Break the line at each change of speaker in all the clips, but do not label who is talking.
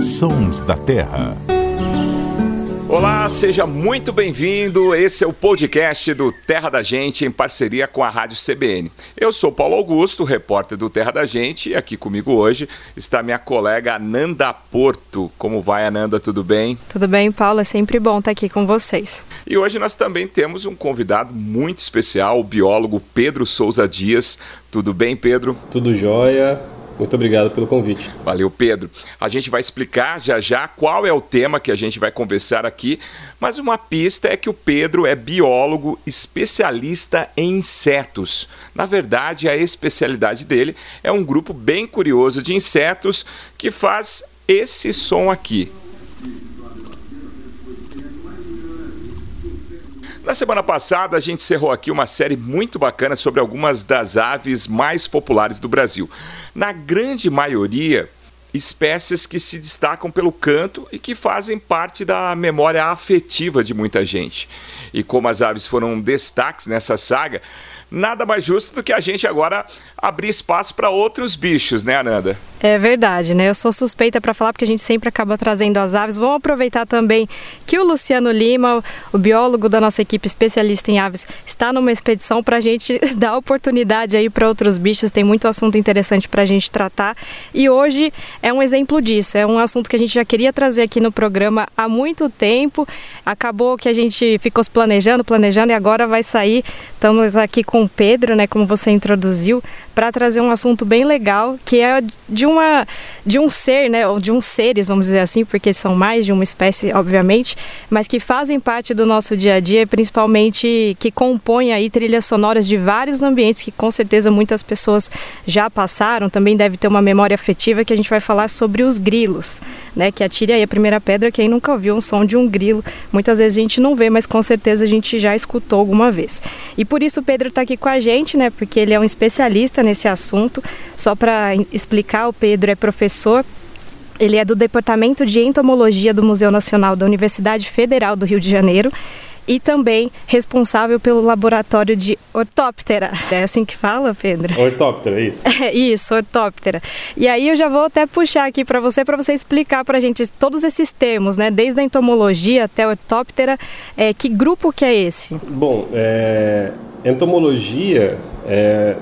Sons da Terra.
Olá, seja muito bem-vindo. Esse é o podcast do Terra da Gente em parceria com a Rádio CBN. Eu sou Paulo Augusto, repórter do Terra da Gente, e aqui comigo hoje está minha colega Ananda Porto. Como vai, Ananda? Tudo bem?
Tudo bem, Paulo. É sempre bom estar aqui com vocês.
E hoje nós também temos um convidado muito especial, o biólogo Pedro Souza Dias. Tudo bem, Pedro?
Tudo jóia. Muito obrigado pelo convite.
Valeu, Pedro. A gente vai explicar já já qual é o tema que a gente vai conversar aqui, mas uma pista é que o Pedro é biólogo especialista em insetos. Na verdade, a especialidade dele é um grupo bem curioso de insetos que faz esse som aqui. Na semana passada, a gente encerrou aqui uma série muito bacana sobre algumas das aves mais populares do Brasil. Na grande maioria, espécies que se destacam pelo canto e que fazem parte da memória afetiva de muita gente. E como as aves foram destaques nessa saga, nada mais justo do que a gente agora abrir espaço para outros bichos, né, Ananda?
É verdade, né? Eu sou suspeita para falar porque a gente sempre acaba trazendo as aves. Vamos aproveitar também que o Luciano Lima, o biólogo da nossa equipe especialista em aves, está numa expedição para a gente dar oportunidade aí para outros bichos. Tem muito assunto interessante para a gente tratar. E hoje é um exemplo disso. É um assunto que a gente já queria trazer aqui no programa há muito tempo. Acabou que a gente ficou se planejando, planejando e agora vai sair. Estamos aqui com o Pedro, né? Como você introduziu, para trazer um assunto bem legal que é de uma de um ser, né, ou de uns seres, vamos dizer assim, porque são mais de uma espécie, obviamente, mas que fazem parte do nosso dia a dia, principalmente que compõem aí trilhas sonoras de vários ambientes que com certeza muitas pessoas já passaram, também deve ter uma memória afetiva que a gente vai falar sobre os grilos, né, que atire aí a primeira pedra quem nunca ouviu um som de um grilo. Muitas vezes a gente não vê, mas com certeza a gente já escutou alguma vez. E por isso o Pedro está aqui com a gente, né, porque ele é um especialista nesse assunto. Só para explicar, o Pedro é professor ele é do Departamento de Entomologia do Museu Nacional da Universidade Federal do Rio de Janeiro e também responsável pelo laboratório de ortóptera. É assim que fala, Pedro?
Ortóptera, isso.
É isso, ortóptera. E aí eu já vou até puxar aqui para você, para você explicar para a gente todos esses termos, né? Desde a entomologia até a ortóptera. É, que grupo que é esse?
Bom, é, entomologia é,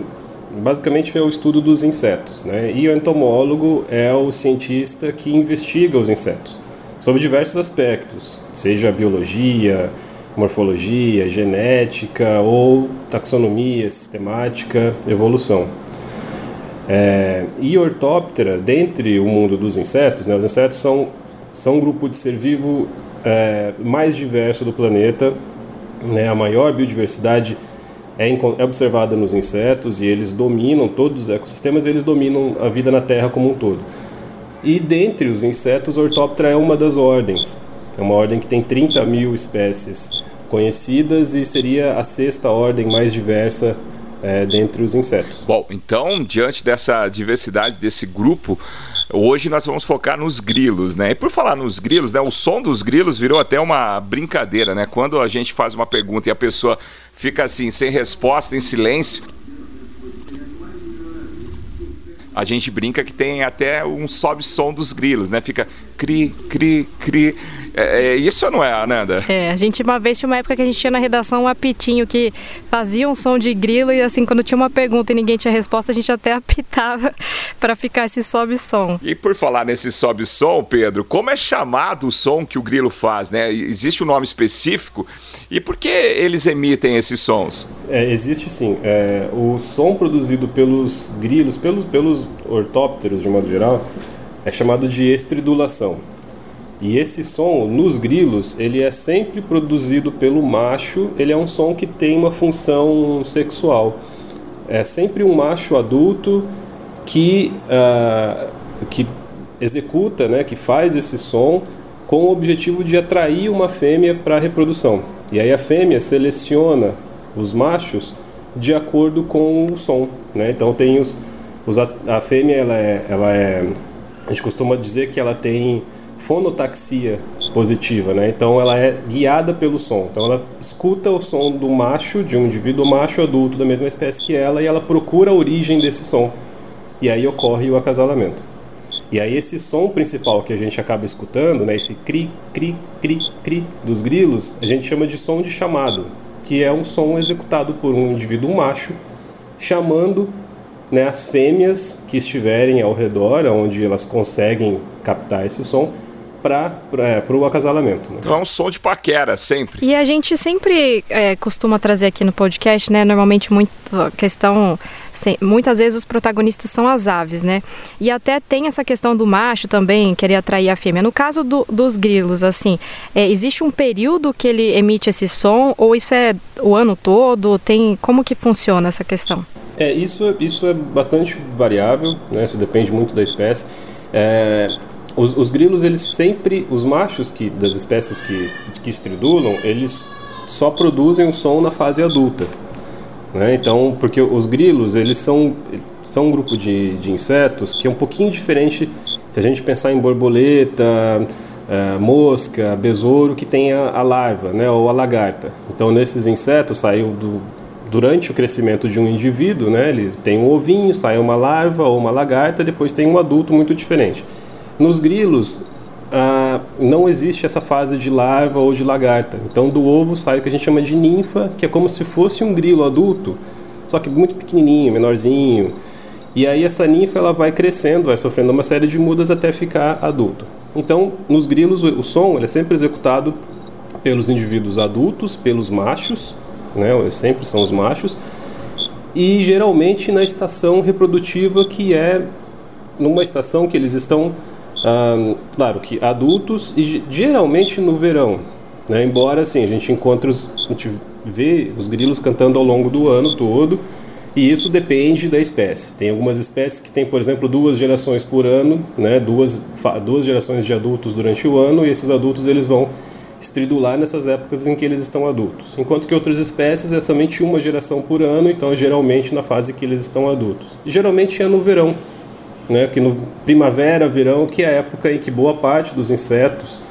basicamente é o estudo dos insetos, né? E o entomólogo é o cientista que investiga os insetos sobre diversos aspectos, seja biologia, morfologia, genética ou taxonomia, sistemática, evolução. É, e ortóptera, dentre o mundo dos insetos, né, os insetos são, são um grupo de ser vivo é, mais diverso do planeta, né, a maior biodiversidade é, é observada nos insetos e eles dominam todos os ecossistemas, eles dominam a vida na Terra como um todo. E dentre os insetos, a Orthoptera é uma das ordens. É uma ordem que tem 30 mil espécies conhecidas e seria a sexta ordem mais diversa é, dentre os insetos.
Bom, então, diante dessa diversidade desse grupo, Hoje nós vamos focar nos grilos, né? E por falar nos grilos, né? O som dos grilos virou até uma brincadeira, né? Quando a gente faz uma pergunta e a pessoa fica assim, sem resposta, em silêncio. A gente brinca que tem até um sobe-som dos grilos, né? Fica cri, cri, cri. É, é, isso não é, Ananda?
É, a gente uma vez tinha uma época que a gente tinha na redação um apitinho que fazia um som de grilo e assim, quando tinha uma pergunta e ninguém tinha resposta, a gente até apitava para ficar esse sobe-som.
E por falar nesse sobe-som, Pedro, como é chamado o som que o grilo faz, né? Existe um nome específico? E por que eles emitem esses sons?
É, existe sim. É, o som produzido pelos grilos, pelos, pelos ortópteros de modo geral, é chamado de estridulação. E esse som nos grilos, ele é sempre produzido pelo macho, ele é um som que tem uma função sexual. É sempre um macho adulto que, uh, que executa, né, que faz esse som com o objetivo de atrair uma fêmea para a reprodução. E aí a fêmea seleciona os machos de acordo com o som. Né? Então tem os, os a, fêmea ela é, ela é, a gente costuma dizer que ela tem fonotaxia positiva, né? Então ela é guiada pelo som. Então ela escuta o som do macho, de um indivíduo macho adulto da mesma espécie que ela, e ela procura a origem desse som. E aí ocorre o acasalamento. E aí esse som principal que a gente acaba escutando, né, esse cri, cri, cri, cri dos grilos, a gente chama de som de chamado, que é um som executado por um indivíduo macho chamando né, as fêmeas que estiverem ao redor, onde elas conseguem captar esse som, para o acasalamento. Né?
Então é um som de paquera, sempre.
E a gente sempre é, costuma trazer aqui no podcast, né? Normalmente muito questão, muitas vezes os protagonistas são as aves, né? E até tem essa questão do macho também querer atrair a fêmea. No caso do, dos grilos, assim, é, existe um período que ele emite esse som ou isso é o ano todo? Tem como que funciona essa questão?
É isso, isso é bastante variável, né? Isso depende muito da espécie. É, os, os, grilos, eles sempre, os machos que, das espécies que, que estridulam, eles só produzem o som na fase adulta. Né? Então, porque os grilos, eles são, são um grupo de, de insetos que é um pouquinho diferente se a gente pensar em borboleta, uh, mosca, besouro, que tem a, a, larva, né, ou a lagarta. Então, nesses insetos, saiu do, durante o crescimento de um indivíduo, né, ele tem um ovinho, sai uma larva ou uma lagarta, depois tem um adulto muito diferente. Nos grilos, ah, não existe essa fase de larva ou de lagarta. Então, do ovo sai o que a gente chama de ninfa, que é como se fosse um grilo adulto, só que muito pequenininho, menorzinho. E aí essa ninfa ela vai crescendo, vai sofrendo uma série de mudas até ficar adulto. Então, nos grilos, o som é sempre executado pelos indivíduos adultos, pelos machos, né? Sempre são os machos. E geralmente na estação reprodutiva que é numa estação que eles estão ah, claro que adultos e geralmente no verão, né? embora assim a gente encontre os, a gente vê os grilos cantando ao longo do ano todo e isso depende da espécie. Tem algumas espécies que têm, por exemplo, duas gerações por ano, né? duas, duas gerações de adultos durante o ano e esses adultos eles vão estridular nessas épocas em que eles estão adultos. Enquanto que outras espécies é somente uma geração por ano, então geralmente na fase que eles estão adultos. E geralmente é no verão né, que no primavera, verão, que é a época em que boa parte dos insetos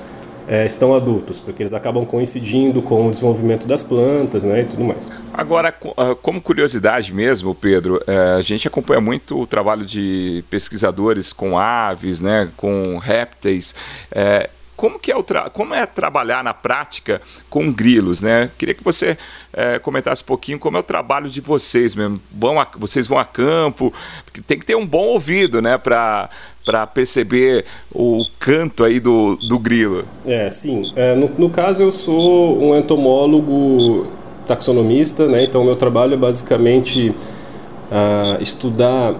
é, estão adultos, porque eles acabam coincidindo com o desenvolvimento das plantas né, e tudo mais.
Agora, ah, como curiosidade mesmo, Pedro, é, a gente acompanha muito o trabalho de pesquisadores com aves, né, com répteis. É, como que é o como é trabalhar na prática com grilos, né? Queria que você é, comentasse um pouquinho como é o trabalho de vocês mesmo. Vão a, vocês vão a campo, tem que ter um bom ouvido, né, para para perceber o canto aí do, do grilo.
É, sim. É, no, no caso, eu sou um entomólogo taxonomista, né? Então, meu trabalho é basicamente uh, estudar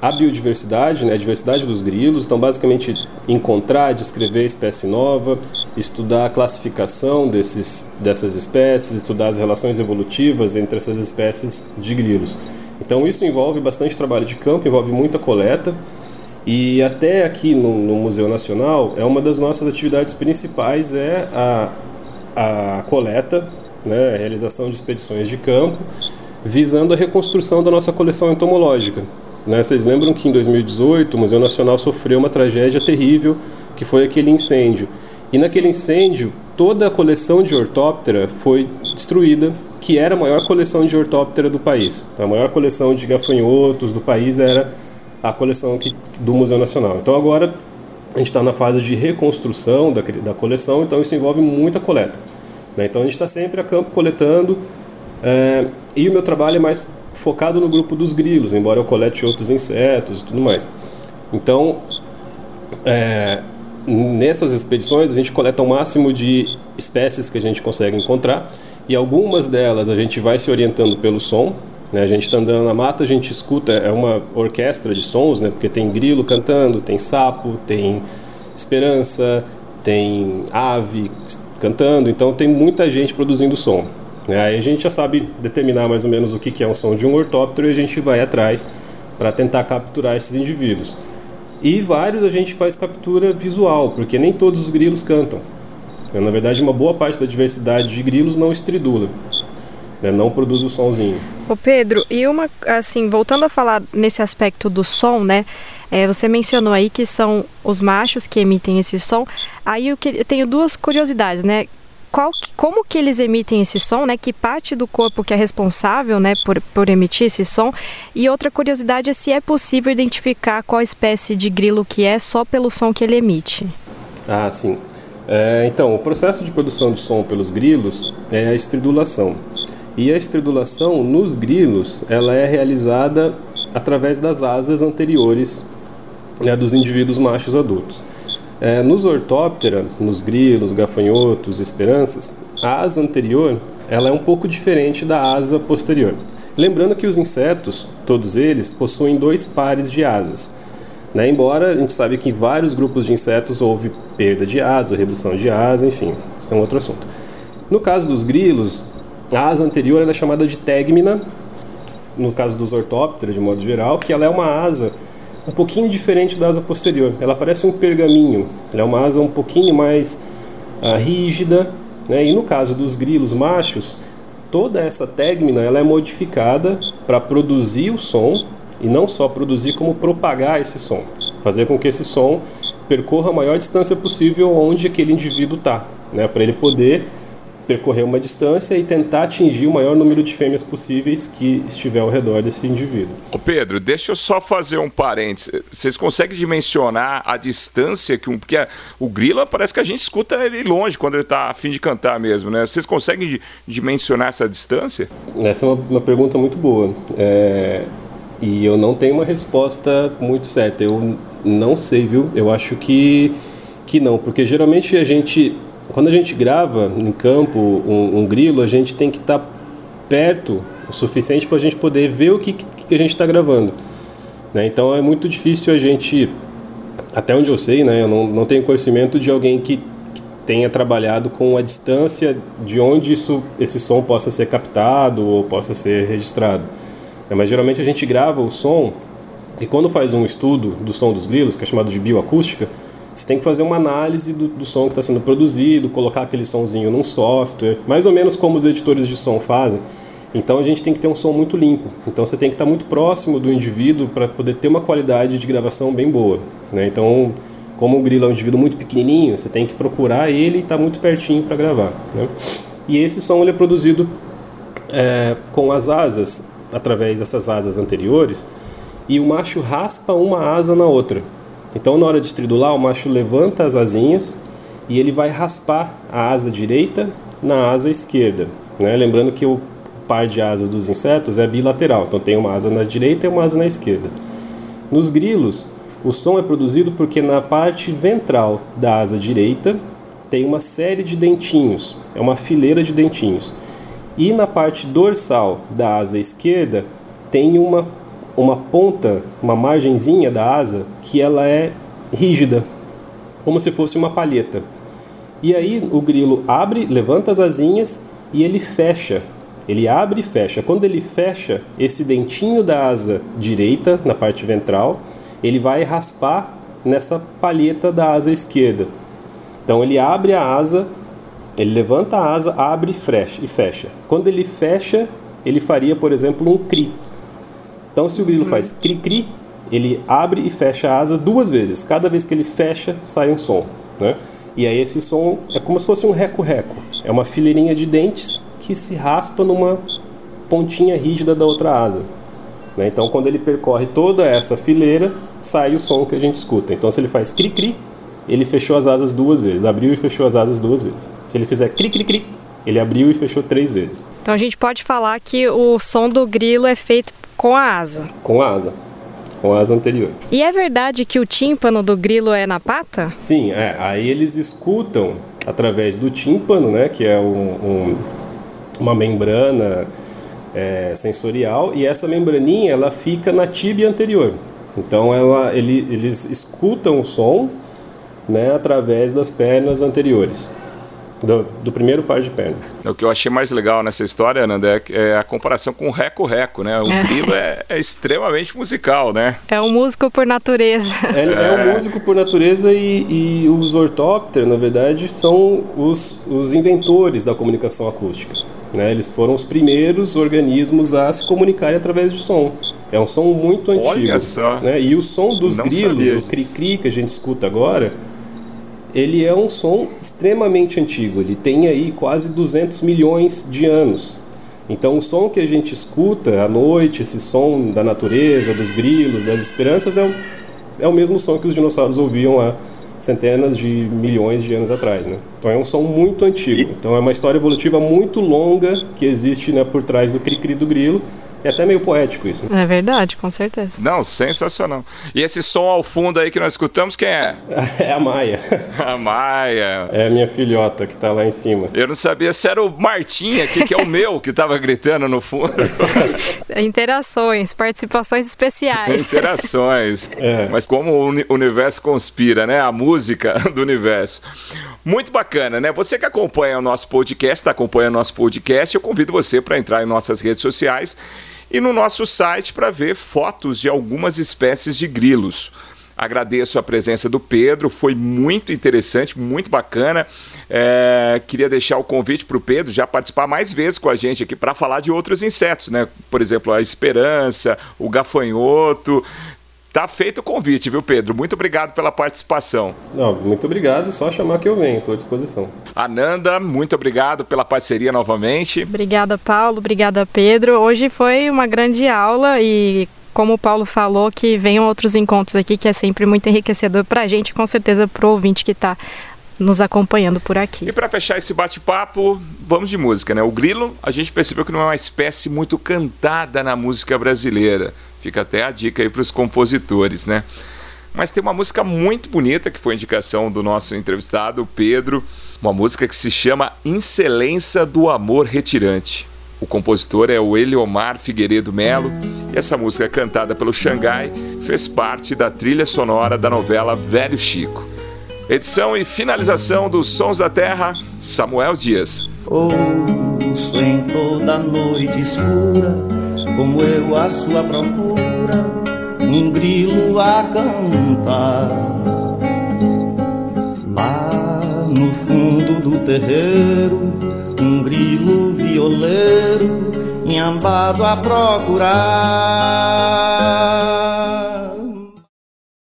a biodiversidade, né, a diversidade dos grilos, então basicamente encontrar, descrever espécie nova, estudar a classificação desses, dessas espécies, estudar as relações evolutivas entre essas espécies de grilos. Então isso envolve bastante trabalho de campo, envolve muita coleta e até aqui no, no Museu Nacional é uma das nossas atividades principais é a, a coleta, né, a realização de expedições de campo visando a reconstrução da nossa coleção entomológica. Né? Vocês lembram que em 2018 o Museu Nacional sofreu uma tragédia terrível, que foi aquele incêndio. E naquele incêndio, toda a coleção de ortóptera foi destruída, que era a maior coleção de ortóptera do país. A maior coleção de gafanhotos do país era a coleção que, do Museu Nacional. Então agora a gente está na fase de reconstrução da, da coleção, então isso envolve muita coleta. Né? Então a gente está sempre a campo coletando, é, e o meu trabalho é mais focado no grupo dos grilos, embora eu colete outros insetos e tudo mais. Então, é, nessas expedições a gente coleta o máximo de espécies que a gente consegue encontrar e algumas delas a gente vai se orientando pelo som. Né? A gente está andando na mata, a gente escuta, é uma orquestra de sons, né? porque tem grilo cantando, tem sapo, tem esperança, tem ave cantando, então tem muita gente produzindo som. Né? Aí a gente já sabe determinar mais ou menos o que é um som de um ortóptero e a gente vai atrás para tentar capturar esses indivíduos. E vários a gente faz captura visual, porque nem todos os grilos cantam. Né? Na verdade, uma boa parte da diversidade de grilos não estridula, né? não produz o sonzinho.
Ô Pedro, e uma, assim, voltando a falar nesse aspecto do som, né? É, você mencionou aí que são os machos que emitem esse som. Aí eu, que, eu tenho duas curiosidades, né? Qual, como que eles emitem esse som, né? Que parte do corpo que é responsável, né, por, por emitir esse som? E outra curiosidade é se é possível identificar qual espécie de grilo que é só pelo som que ele emite.
Ah, sim. É, então, o processo de produção de som pelos grilos é a estridulação. E a estridulação nos grilos, ela é realizada através das asas anteriores né, dos indivíduos machos adultos. É, nos ortóptera, nos grilos, gafanhotos, esperanças, a asa anterior ela é um pouco diferente da asa posterior. Lembrando que os insetos, todos eles, possuem dois pares de asas. Né? Embora a gente sabe que em vários grupos de insetos houve perda de asa, redução de asa, enfim, isso é um outro assunto. No caso dos grilos, a asa anterior é chamada de tegmina, no caso dos ortópteros, de modo geral, que ela é uma asa um pouquinho diferente da asa posterior. Ela parece um pergaminho, ela é uma asa um pouquinho mais uh, rígida, né? e no caso dos grilos machos, toda essa tegmina ela é modificada para produzir o som, e não só produzir, como propagar esse som, fazer com que esse som percorra a maior distância possível onde aquele indivíduo está, né? para ele poder percorrer uma distância e tentar atingir o maior número de fêmeas possíveis que estiver ao redor desse indivíduo.
Ô Pedro, deixa eu só fazer um parênteses. Vocês conseguem dimensionar a distância que um. Porque o grilo parece que a gente escuta ele longe quando ele está a fim de cantar mesmo, né? Vocês conseguem dimensionar essa distância?
Essa é uma, uma pergunta muito boa. É, e eu não tenho uma resposta muito certa. Eu não sei, viu? Eu acho que, que não, porque geralmente a gente quando a gente grava em campo um, um grilo, a gente tem que estar tá perto o suficiente para a gente poder ver o que, que a gente está gravando. Né? Então é muito difícil a gente, até onde eu sei, né? eu não, não tenho conhecimento de alguém que, que tenha trabalhado com a distância de onde isso, esse som possa ser captado ou possa ser registrado. É, mas geralmente a gente grava o som e quando faz um estudo do som dos grilos, que é chamado de bioacústica, você tem que fazer uma análise do, do som que está sendo produzido, colocar aquele sonzinho num software, mais ou menos como os editores de som fazem. Então a gente tem que ter um som muito limpo. Então você tem que estar tá muito próximo do indivíduo para poder ter uma qualidade de gravação bem boa. Né? Então, como o grilo é um indivíduo muito pequenininho, você tem que procurar ele e estar tá muito pertinho para gravar. Né? E esse som ele é produzido é, com as asas, através dessas asas anteriores, e o macho raspa uma asa na outra. Então, na hora de estridular, o macho levanta as asinhas e ele vai raspar a asa direita na asa esquerda. Né? Lembrando que o par de asas dos insetos é bilateral, então tem uma asa na direita e uma asa na esquerda. Nos grilos, o som é produzido porque na parte ventral da asa direita tem uma série de dentinhos, é uma fileira de dentinhos. E na parte dorsal da asa esquerda tem uma uma ponta, uma margenzinha da asa que ela é rígida, como se fosse uma palheta. E aí o grilo abre, levanta as asinhas e ele fecha. Ele abre e fecha. Quando ele fecha, esse dentinho da asa direita, na parte ventral, ele vai raspar nessa palheta da asa esquerda. Então ele abre a asa, ele levanta a asa, abre e fecha. Quando ele fecha, ele faria, por exemplo, um cri. Então, se o grilo faz cri-cri, ele abre e fecha a asa duas vezes. Cada vez que ele fecha, sai um som. Né? E aí esse som é como se fosse um reco-reco. É uma fileirinha de dentes que se raspa numa pontinha rígida da outra asa. Né? Então, quando ele percorre toda essa fileira, sai o som que a gente escuta. Então, se ele faz cri-cri, ele fechou as asas duas vezes, abriu e fechou as asas duas vezes. Se ele fizer cri-cri-cri, ele abriu e fechou três vezes.
Então, a gente pode falar que o som do grilo é feito com a asa.
Com a asa. Com a asa anterior.
E é verdade que o tímpano do grilo é na pata?
Sim, é. Aí eles escutam através do tímpano, né? Que é um, um, uma membrana é, sensorial e essa membraninha ela fica na tíbia anterior. Então ela, ele, eles escutam o som né, através das pernas anteriores do, do, primeiro par de perna.
O que eu achei mais legal nessa história, Nandé, é a comparação com o Reco-Reco, né? O é. grilo é, é, extremamente musical, né?
É um músico por natureza.
É, é um músico por natureza e, e os ortópteros, na verdade, são os, os inventores da comunicação acústica. Né? Eles foram os primeiros organismos a se comunicarem através de som. É um som muito antigo.
Olha só.
Né? E o som dos Não grilos, sabia. o cri-cri que a gente escuta agora ele é um som extremamente antigo. Ele tem aí quase 200 milhões de anos. Então, o som que a gente escuta à noite, esse som da natureza, dos grilos, das esperanças, é o, é o mesmo som que os dinossauros ouviam há centenas de milhões de anos atrás. Né? Então, é um som muito antigo. Então, é uma história evolutiva muito longa que existe né, por trás do cri-cri do grilo é até meio poético isso.
É verdade, com certeza.
Não, sensacional. E esse som ao fundo aí que nós escutamos, quem é?
É a Maia.
A Maia.
É a minha filhota que tá lá em cima.
Eu não sabia se era o Martim aqui, que é o meu, que tava gritando no fundo.
Interações, participações especiais.
Interações. É. Mas como o universo conspira, né? A música do universo. Muito bacana, né? Você que acompanha o nosso podcast, está acompanhando o nosso podcast, eu convido você para entrar em nossas redes sociais e no nosso site para ver fotos de algumas espécies de grilos. Agradeço a presença do Pedro, foi muito interessante, muito bacana. É, queria deixar o convite para o Pedro já participar mais vezes com a gente aqui para falar de outros insetos, né? Por exemplo, a esperança, o gafanhoto. Tá feito o convite, viu, Pedro? Muito obrigado pela participação.
Não, muito obrigado. Só chamar que eu venho, estou à disposição.
Ananda, muito obrigado pela parceria novamente.
Obrigada, Paulo. Obrigada, Pedro. Hoje foi uma grande aula e como o Paulo falou, que venham outros encontros aqui, que é sempre muito enriquecedor para a gente, com certeza para o ouvinte que está nos acompanhando por aqui.
E para fechar esse bate-papo, vamos de música, né? O grilo, a gente percebeu que não é uma espécie muito cantada na música brasileira. Fica até a dica aí para os compositores, né? Mas tem uma música muito bonita que foi indicação do nosso entrevistado, Pedro, uma música que se chama Excelência do Amor Retirante. O compositor é o Eliomar Figueiredo Melo e essa música cantada pelo Xangai fez parte da trilha sonora da novela Velho Chico. Edição e finalização dos Sons da Terra, Samuel Dias.
Ouço em toda noite escura, como eu a sua procura, um grilo a cantar. Lá no fundo do terreiro, um grilo violeiro, enhambado a procurar